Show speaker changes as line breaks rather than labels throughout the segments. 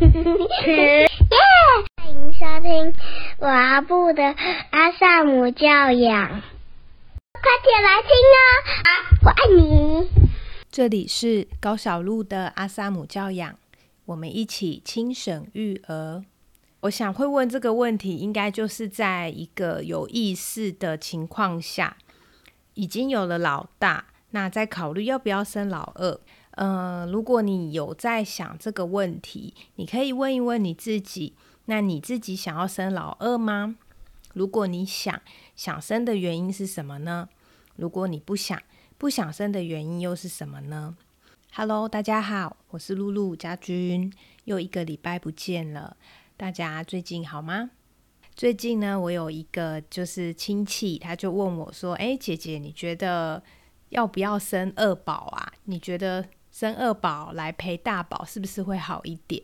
耶！欢迎收听阿布的阿萨姆教养，快点来听哦！我爱你。
这里是高小璐的阿萨姆教养，我们一起轻省育儿。我想会问这个问题，应该就是在一个有意识的情况下，已经有了老大，那在考虑要不要生老二。呃，如果你有在想这个问题，你可以问一问你自己，那你自己想要生老二吗？如果你想，想生的原因是什么呢？如果你不想，不想生的原因又是什么呢？Hello，大家好，我是露露家君，又一个礼拜不见了。大家最近好吗？最近呢，我有一个就是亲戚，他就问我说：“哎，姐姐，你觉得要不要生二宝啊？你觉得生二宝来陪大宝是不是会好一点？”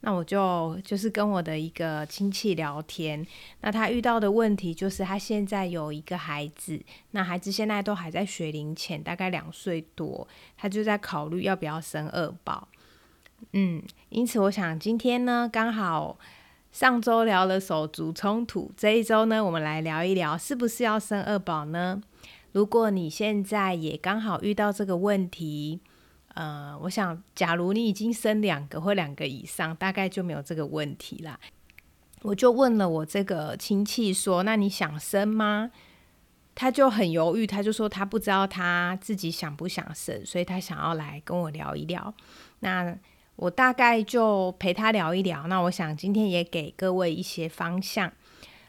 那我就就是跟我的一个亲戚聊天，那他遇到的问题就是他现在有一个孩子，那孩子现在都还在学龄前，大概两岁多，他就在考虑要不要生二宝。嗯，因此我想今天呢，刚好上周聊了手足冲突，这一周呢，我们来聊一聊是不是要生二宝呢？如果你现在也刚好遇到这个问题，呃，我想假如你已经生两个或两个以上，大概就没有这个问题啦。我就问了我这个亲戚说：“那你想生吗？”他就很犹豫，他就说他不知道他自己想不想生，所以他想要来跟我聊一聊。那我大概就陪他聊一聊。那我想今天也给各位一些方向。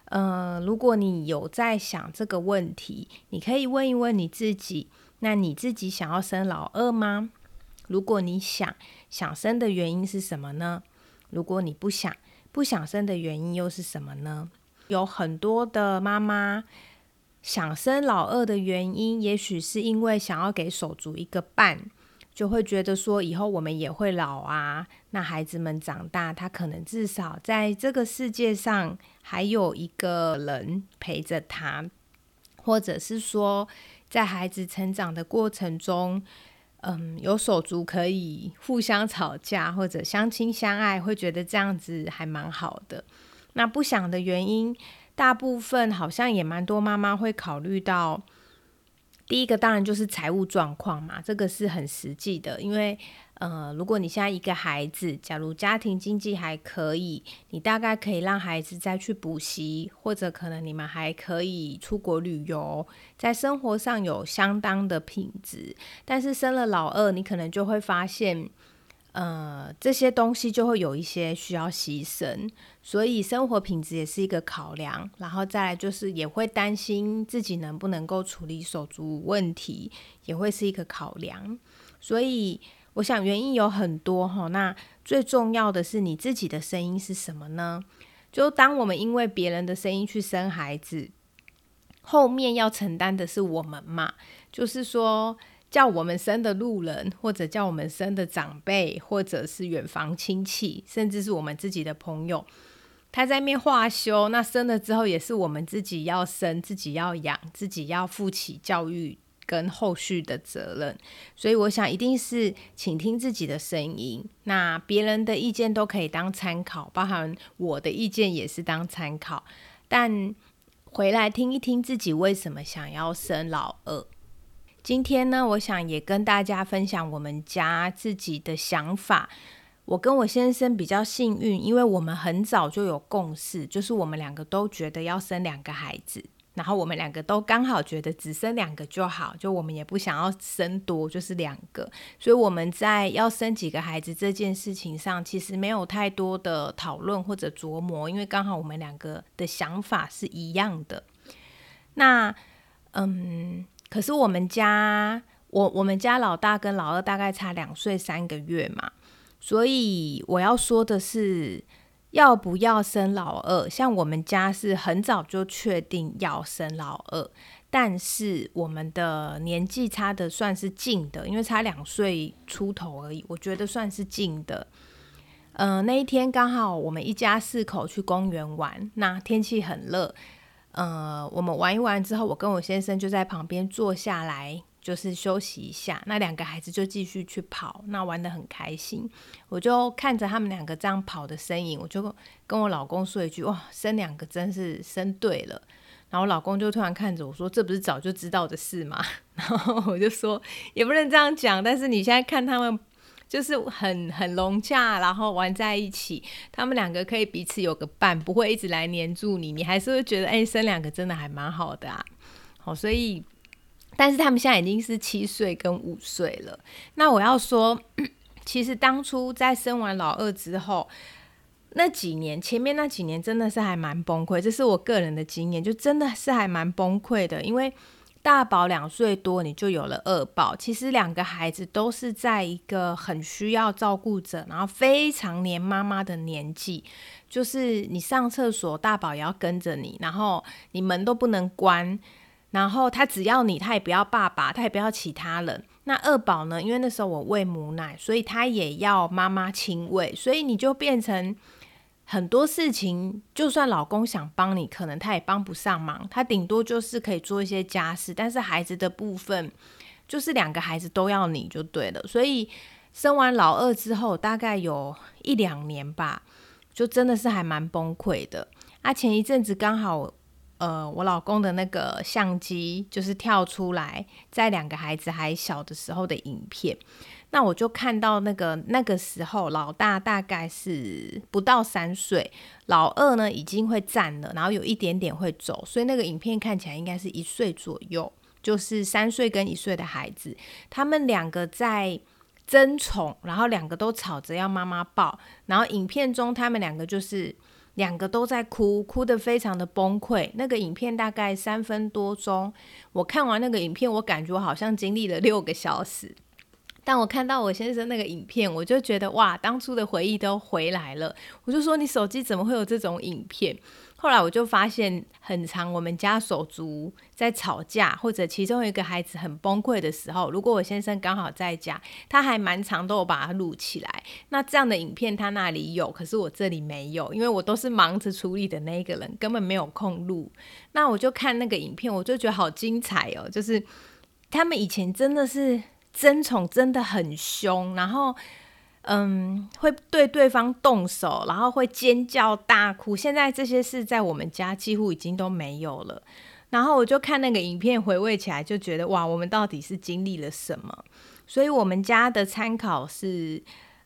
呃，如果你有在想这个问题，你可以问一问你自己：那你自己想要生老二吗？如果你想想生的原因是什么呢？如果你不想不想生的原因又是什么呢？有很多的妈妈想生老二的原因，也许是因为想要给手足一个伴。就会觉得说，以后我们也会老啊。那孩子们长大，他可能至少在这个世界上还有一个人陪着他，或者是说，在孩子成长的过程中，嗯，有手足可以互相吵架或者相亲相爱，会觉得这样子还蛮好的。那不想的原因，大部分好像也蛮多妈妈会考虑到。第一个当然就是财务状况嘛，这个是很实际的。因为，呃，如果你现在一个孩子，假如家庭经济还可以，你大概可以让孩子再去补习，或者可能你们还可以出国旅游，在生活上有相当的品质。但是生了老二，你可能就会发现。呃，这些东西就会有一些需要牺牲，所以生活品质也是一个考量。然后再来就是也会担心自己能不能够处理手足问题，也会是一个考量。所以我想原因有很多哈。那最重要的是你自己的声音是什么呢？就当我们因为别人的声音去生孩子，后面要承担的是我们嘛？就是说。叫我们生的路人，或者叫我们生的长辈，或者是远房亲戚，甚至是我们自己的朋友，他在面化修，那生了之后也是我们自己要生，自己要养，自己要负起教育跟后续的责任。所以我想，一定是倾听自己的声音，那别人的意见都可以当参考，包含我的意见也是当参考，但回来听一听自己为什么想要生老二。今天呢，我想也跟大家分享我们家自己的想法。我跟我先生比较幸运，因为我们很早就有共识，就是我们两个都觉得要生两个孩子，然后我们两个都刚好觉得只生两个就好，就我们也不想要生多，就是两个。所以我们在要生几个孩子这件事情上，其实没有太多的讨论或者琢磨，因为刚好我们两个的想法是一样的。那，嗯。可是我们家，我我们家老大跟老二大概差两岁三个月嘛，所以我要说的是，要不要生老二？像我们家是很早就确定要生老二，但是我们的年纪差的算是近的，因为差两岁出头而已，我觉得算是近的。嗯，那一天刚好我们一家四口去公园玩，那天气很热。呃，我们玩一玩之后，我跟我先生就在旁边坐下来，就是休息一下。那两个孩子就继续去跑，那玩的很开心。我就看着他们两个这样跑的身影，我就跟我老公说一句：“哇，生两个真是生对了。”然后我老公就突然看着我说：“这不是早就知道的事吗？” 然后我就说：“也不能这样讲，但是你现在看他们。”就是很很融洽，然后玩在一起，他们两个可以彼此有个伴，不会一直来黏住你，你还是会觉得，哎，生两个真的还蛮好的啊。好，所以，但是他们现在已经是七岁跟五岁了。那我要说，其实当初在生完老二之后，那几年前面那几年真的是还蛮崩溃，这是我个人的经验，就真的是还蛮崩溃的，因为。大宝两岁多，你就有了二宝。其实两个孩子都是在一个很需要照顾者，然后非常黏妈妈的年纪。就是你上厕所，大宝也要跟着你，然后你门都不能关，然后他只要你，他也不要爸爸，他也不要其他人。那二宝呢？因为那时候我喂母奶，所以他也要妈妈亲喂，所以你就变成。很多事情，就算老公想帮你，可能他也帮不上忙。他顶多就是可以做一些家事，但是孩子的部分，就是两个孩子都要你就对了。所以生完老二之后，大概有一两年吧，就真的是还蛮崩溃的。啊，前一阵子刚好，呃，我老公的那个相机就是跳出来，在两个孩子还小的时候的影片。那我就看到那个那个时候，老大大概是不到三岁，老二呢已经会站了，然后有一点点会走，所以那个影片看起来应该是一岁左右，就是三岁跟一岁的孩子，他们两个在争宠，然后两个都吵着要妈妈抱，然后影片中他们两个就是两个都在哭，哭得非常的崩溃。那个影片大概三分多钟，我看完那个影片，我感觉我好像经历了六个小时。但我看到我先生那个影片，我就觉得哇，当初的回忆都回来了。我就说你手机怎么会有这种影片？后来我就发现，很长我们家手足在吵架，或者其中一个孩子很崩溃的时候，如果我先生刚好在家，他还蛮长都有把它录起来。那这样的影片他那里有，可是我这里没有，因为我都是忙着处理的那一个人，根本没有空录。那我就看那个影片，我就觉得好精彩哦，就是他们以前真的是。争宠真的很凶，然后，嗯，会对对方动手，然后会尖叫大哭。现在这些事在我们家几乎已经都没有了。然后我就看那个影片，回味起来就觉得哇，我们到底是经历了什么？所以我们家的参考是，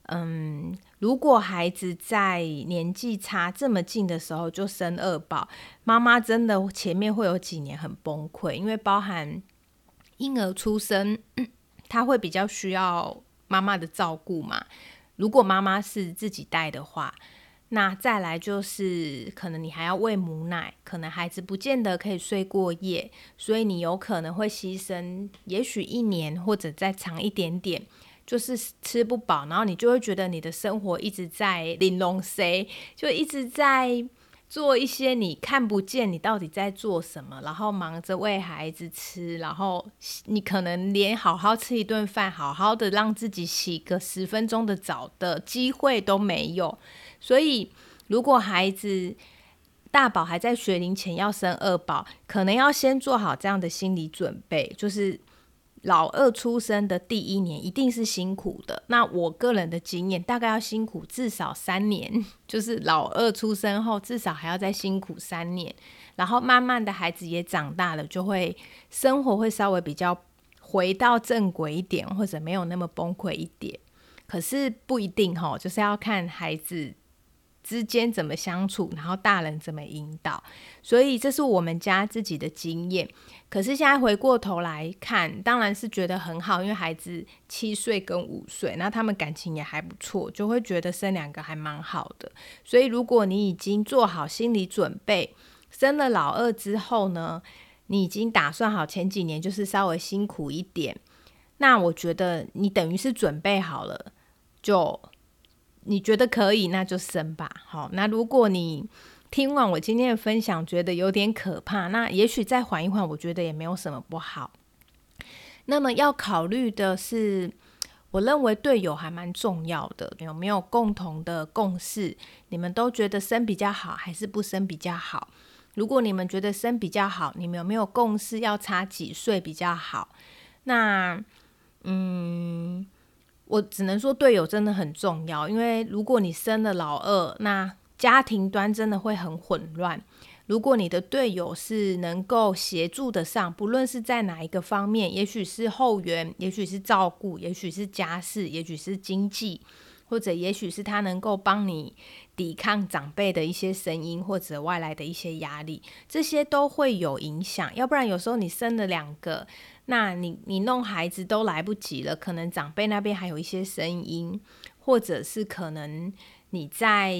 嗯，如果孩子在年纪差这么近的时候就生二宝，妈妈真的前面会有几年很崩溃，因为包含婴儿出生。他会比较需要妈妈的照顾嘛？如果妈妈是自己带的话，那再来就是可能你还要喂母奶，可能孩子不见得可以睡过夜，所以你有可能会牺牲，也许一年或者再长一点点，就是吃不饱，然后你就会觉得你的生活一直在 玲珑 C，就一直在。做一些你看不见你到底在做什么，然后忙着喂孩子吃，然后你可能连好好吃一顿饭、好好的让自己洗个十分钟的澡的机会都没有。所以，如果孩子大宝还在学龄前要生二宝，可能要先做好这样的心理准备，就是。老二出生的第一年一定是辛苦的。那我个人的经验，大概要辛苦至少三年，就是老二出生后至少还要再辛苦三年。然后慢慢的孩子也长大了，就会生活会稍微比较回到正轨一点，或者没有那么崩溃一点。可是不一定哈，就是要看孩子。之间怎么相处，然后大人怎么引导，所以这是我们家自己的经验。可是现在回过头来看，当然是觉得很好，因为孩子七岁跟五岁，那他们感情也还不错，就会觉得生两个还蛮好的。所以如果你已经做好心理准备，生了老二之后呢，你已经打算好前几年就是稍微辛苦一点，那我觉得你等于是准备好了就。你觉得可以，那就生吧。好，那如果你听完我今天的分享，觉得有点可怕，那也许再缓一缓，我觉得也没有什么不好。那么要考虑的是，我认为队友还蛮重要的，有没有共同的共识？你们都觉得生比较好，还是不生比较好？如果你们觉得生比较好，你们有没有共识要差几岁比较好？那，嗯，我只能说队友真的很重要，因为如果你生了老二，那家庭端真的会很混乱。如果你的队友是能够协助得上，不论是在哪一个方面，也许是后援，也许是照顾，也许是家事，也许是经济，或者也许是他能够帮你抵抗长辈的一些声音，或者外来的一些压力，这些都会有影响。要不然有时候你生了两个，那你你弄孩子都来不及了，可能长辈那边还有一些声音，或者是可能你在。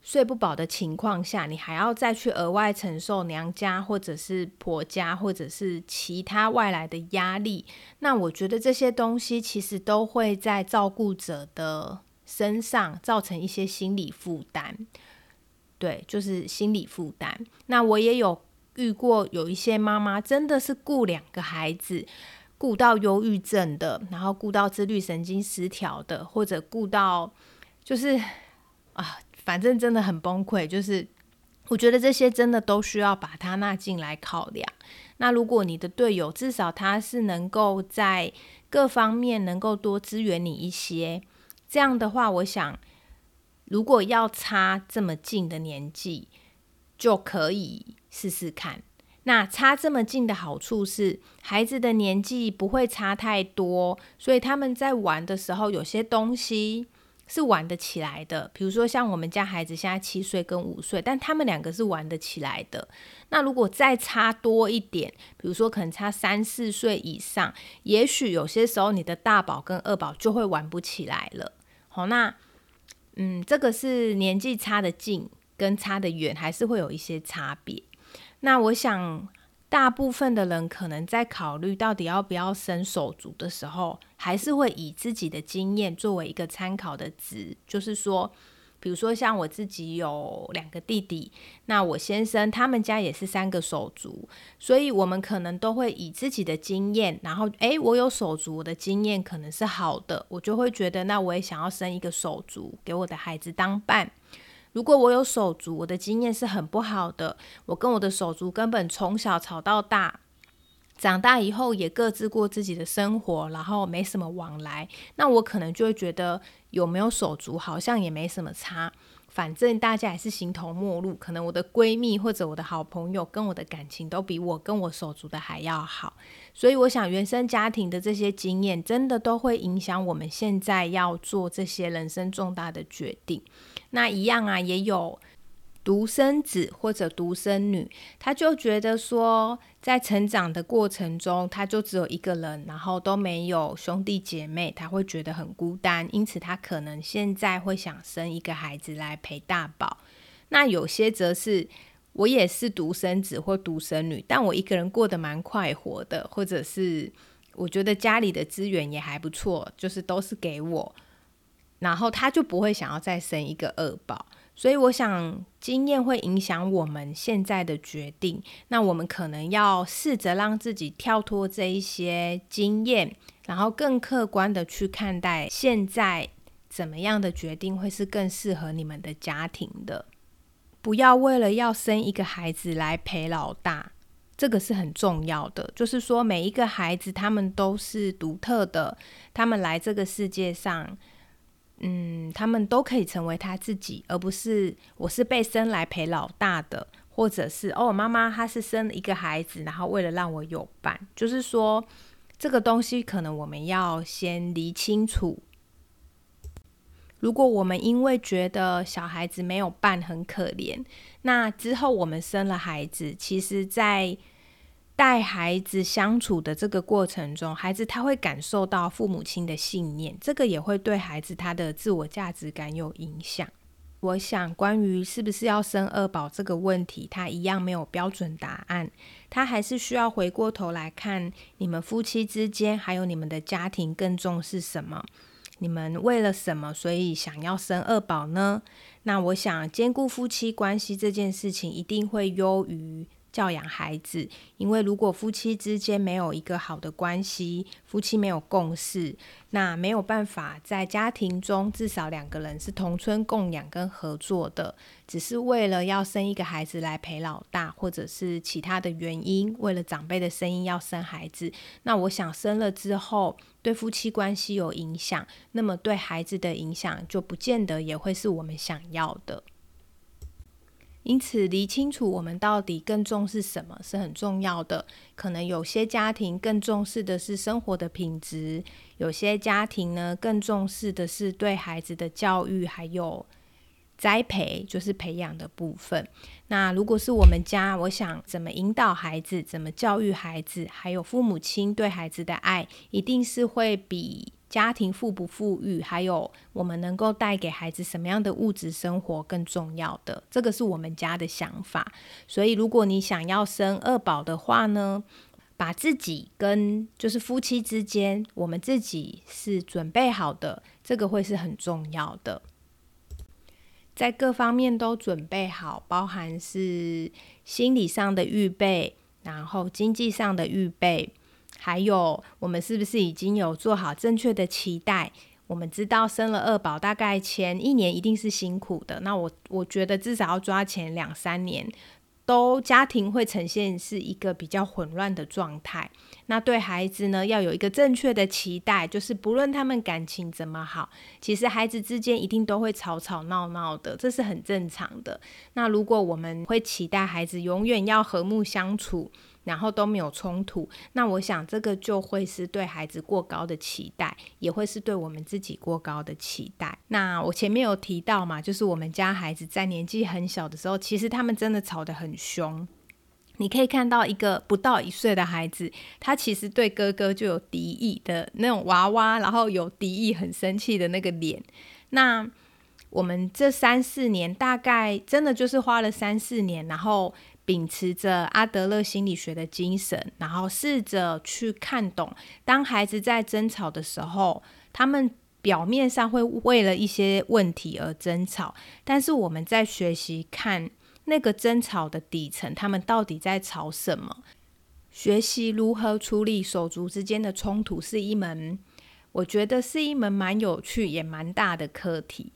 睡不饱的情况下，你还要再去额外承受娘家或者是婆家或者是其他外来的压力，那我觉得这些东西其实都会在照顾者的身上造成一些心理负担。对，就是心理负担。那我也有遇过有一些妈妈真的是顾两个孩子，顾到忧郁症的，然后顾到自律神经失调的，或者顾到就是啊。反正真的很崩溃，就是我觉得这些真的都需要把它纳进来考量。那如果你的队友至少他是能够在各方面能够多支援你一些，这样的话，我想如果要差这么近的年纪，就可以试试看。那差这么近的好处是，孩子的年纪不会差太多，所以他们在玩的时候，有些东西。是玩得起来的，比如说像我们家孩子现在七岁跟五岁，但他们两个是玩得起来的。那如果再差多一点，比如说可能差三四岁以上，也许有些时候你的大宝跟二宝就会玩不起来了。好，那嗯，这个是年纪差的近跟差的远，还是会有一些差别。那我想。大部分的人可能在考虑到底要不要生手足的时候，还是会以自己的经验作为一个参考的值。就是说，比如说像我自己有两个弟弟，那我先生他们家也是三个手足，所以我们可能都会以自己的经验，然后诶，我有手足，我的经验可能是好的，我就会觉得那我也想要生一个手足给我的孩子当伴。如果我有手足，我的经验是很不好的。我跟我的手足根本从小吵到大，长大以后也各自过自己的生活，然后没什么往来。那我可能就会觉得有没有手足好像也没什么差。反正大家也是形同陌路，可能我的闺蜜或者我的好朋友跟我的感情都比我跟我手足的还要好，所以我想原生家庭的这些经验真的都会影响我们现在要做这些人生重大的决定。那一样啊，也有。独生子或者独生女，他就觉得说，在成长的过程中，他就只有一个人，然后都没有兄弟姐妹，他会觉得很孤单，因此他可能现在会想生一个孩子来陪大宝。那有些则是，我也是独生子或独生女，但我一个人过得蛮快活的，或者是我觉得家里的资源也还不错，就是都是给我，然后他就不会想要再生一个二宝。所以我想，经验会影响我们现在的决定。那我们可能要试着让自己跳脱这一些经验，然后更客观的去看待现在怎么样的决定会是更适合你们的家庭的。不要为了要生一个孩子来陪老大，这个是很重要的。就是说，每一个孩子他们都是独特的，他们来这个世界上。嗯，他们都可以成为他自己，而不是我是被生来陪老大的，或者是哦，妈妈她是生了一个孩子，然后为了让我有伴，就是说这个东西可能我们要先理清楚。如果我们因为觉得小孩子没有伴很可怜，那之后我们生了孩子，其实在。带孩子相处的这个过程中，孩子他会感受到父母亲的信念，这个也会对孩子他的自我价值感有影响。我想，关于是不是要生二宝这个问题，他一样没有标准答案，他还是需要回过头来看你们夫妻之间，还有你们的家庭更重视什么，你们为了什么，所以想要生二宝呢？那我想，兼顾夫妻关系这件事情，一定会优于。教养孩子，因为如果夫妻之间没有一个好的关系，夫妻没有共识，那没有办法在家庭中至少两个人是同村共养跟合作的，只是为了要生一个孩子来陪老大，或者是其他的原因，为了长辈的声音要生孩子，那我想生了之后对夫妻关系有影响，那么对孩子的影响就不见得也会是我们想要的。因此，理清楚我们到底更重视什么是很重要的。可能有些家庭更重视的是生活的品质，有些家庭呢更重视的是对孩子的教育还有栽培，就是培养的部分。那如果是我们家，我想怎么引导孩子，怎么教育孩子，还有父母亲对孩子的爱，一定是会比。家庭富不富裕，还有我们能够带给孩子什么样的物质生活更重要的，这个是我们家的想法。所以，如果你想要生二宝的话呢，把自己跟就是夫妻之间，我们自己是准备好的，这个会是很重要的，在各方面都准备好，包含是心理上的预备，然后经济上的预备。还有，我们是不是已经有做好正确的期待？我们知道生了二宝，大概前一年一定是辛苦的。那我我觉得至少要抓前两三年，都家庭会呈现是一个比较混乱的状态。那对孩子呢，要有一个正确的期待，就是不论他们感情怎么好，其实孩子之间一定都会吵吵闹闹的，这是很正常的。那如果我们会期待孩子永远要和睦相处。然后都没有冲突，那我想这个就会是对孩子过高的期待，也会是对我们自己过高的期待。那我前面有提到嘛，就是我们家孩子在年纪很小的时候，其实他们真的吵得很凶。你可以看到一个不到一岁的孩子，他其实对哥哥就有敌意的那种娃娃，然后有敌意、很生气的那个脸。那我们这三四年，大概真的就是花了三四年，然后。秉持着阿德勒心理学的精神，然后试着去看懂，当孩子在争吵的时候，他们表面上会为了一些问题而争吵，但是我们在学习看那个争吵的底层，他们到底在吵什么？学习如何处理手足之间的冲突，是一门我觉得是一门蛮有趣也蛮大的课题。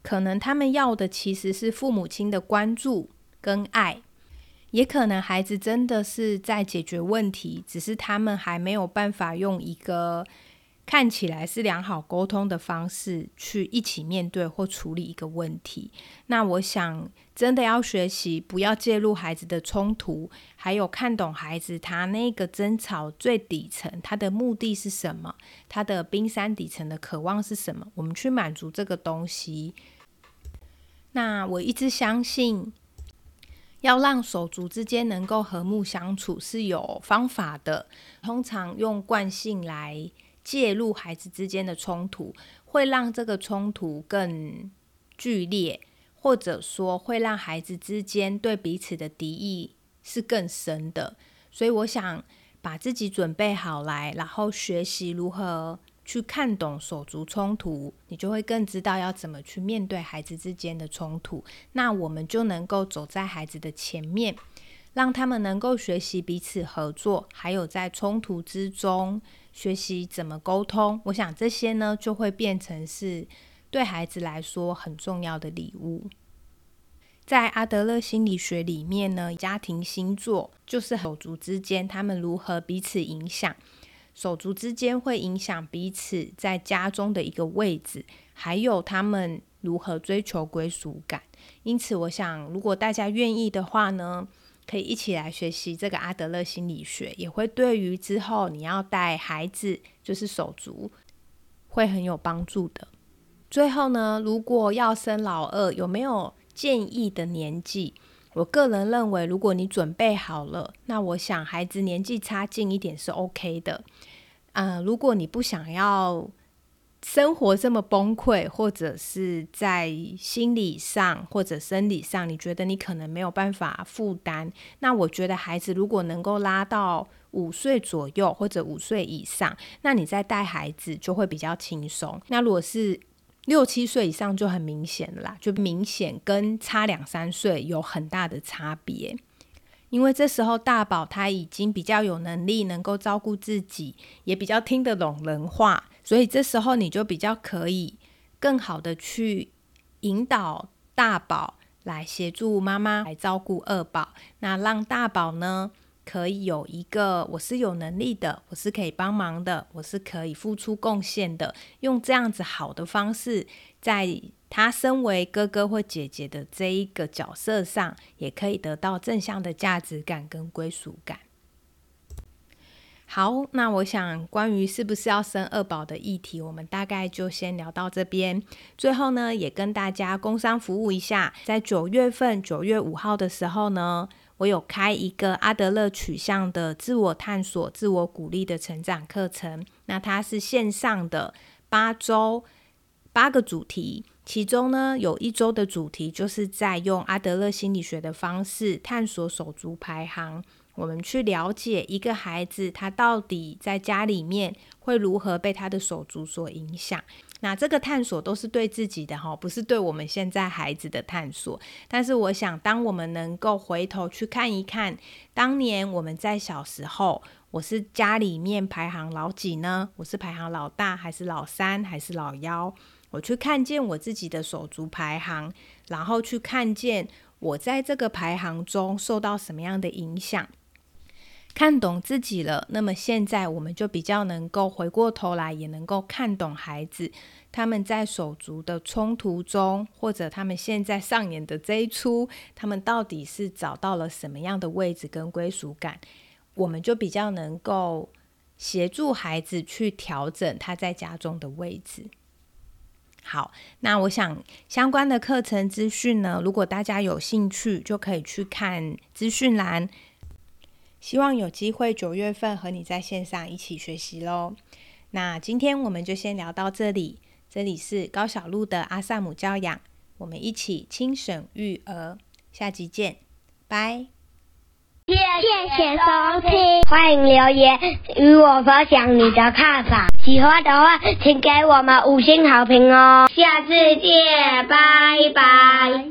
可能他们要的其实是父母亲的关注跟爱。也可能孩子真的是在解决问题，只是他们还没有办法用一个看起来是良好沟通的方式去一起面对或处理一个问题。那我想，真的要学习不要介入孩子的冲突，还有看懂孩子他那个争吵最底层他的目的是什么，他的冰山底层的渴望是什么，我们去满足这个东西。那我一直相信。要让手足之间能够和睦相处是有方法的。通常用惯性来介入孩子之间的冲突，会让这个冲突更剧烈，或者说会让孩子之间对彼此的敌意是更深的。所以，我想把自己准备好来，然后学习如何。去看懂手足冲突，你就会更知道要怎么去面对孩子之间的冲突。那我们就能够走在孩子的前面，让他们能够学习彼此合作，还有在冲突之中学习怎么沟通。我想这些呢，就会变成是对孩子来说很重要的礼物。在阿德勒心理学里面呢，家庭星座就是手足之间他们如何彼此影响。手足之间会影响彼此在家中的一个位置，还有他们如何追求归属感。因此，我想，如果大家愿意的话呢，可以一起来学习这个阿德勒心理学，也会对于之后你要带孩子，就是手足，会很有帮助的。最后呢，如果要生老二，有没有建议的年纪？我个人认为，如果你准备好了，那我想孩子年纪差近一点是 OK 的。嗯，如果你不想要生活这么崩溃，或者是在心理上或者生理上，你觉得你可能没有办法负担，那我觉得孩子如果能够拉到五岁左右或者五岁以上，那你再带孩子就会比较轻松。那如果是六七岁以上就很明显啦，就明显跟差两三岁有很大的差别。因为这时候大宝他已经比较有能力，能够照顾自己，也比较听得懂人话，所以这时候你就比较可以更好的去引导大宝来协助妈妈来照顾二宝，那让大宝呢？可以有一个，我是有能力的，我是可以帮忙的，我是可以付出贡献的。用这样子好的方式，在他身为哥哥或姐姐的这一个角色上，也可以得到正向的价值感跟归属感。好，那我想关于是不是要生二宝的议题，我们大概就先聊到这边。最后呢，也跟大家工商服务一下，在九月份九月五号的时候呢。我有开一个阿德勒取向的自我探索、自我鼓励的成长课程，那它是线上的八周八个主题，其中呢有一周的主题就是在用阿德勒心理学的方式探索手足排行，我们去了解一个孩子他到底在家里面会如何被他的手足所影响。那这个探索都是对自己的哈，不是对我们现在孩子的探索。但是我想，当我们能够回头去看一看，当年我们在小时候，我是家里面排行老几呢？我是排行老大，还是老三，还是老幺？我去看见我自己的手足排行，然后去看见我在这个排行中受到什么样的影响。看懂自己了，那么现在我们就比较能够回过头来，也能够看懂孩子他们在手足的冲突中，或者他们现在上演的这一出，他们到底是找到了什么样的位置跟归属感，我们就比较能够协助孩子去调整他在家中的位置。好，那我想相关的课程资讯呢，如果大家有兴趣，就可以去看资讯栏。希望有机会九月份和你在线上一起学习喽。那今天我们就先聊到这里。这里是高小路的阿萨姆教养，我们一起轻省育儿。下集见，拜。
谢谢收听，欢迎留言与我分享你的看法。喜欢的话，请给我们五星好评哦。下次见，拜拜。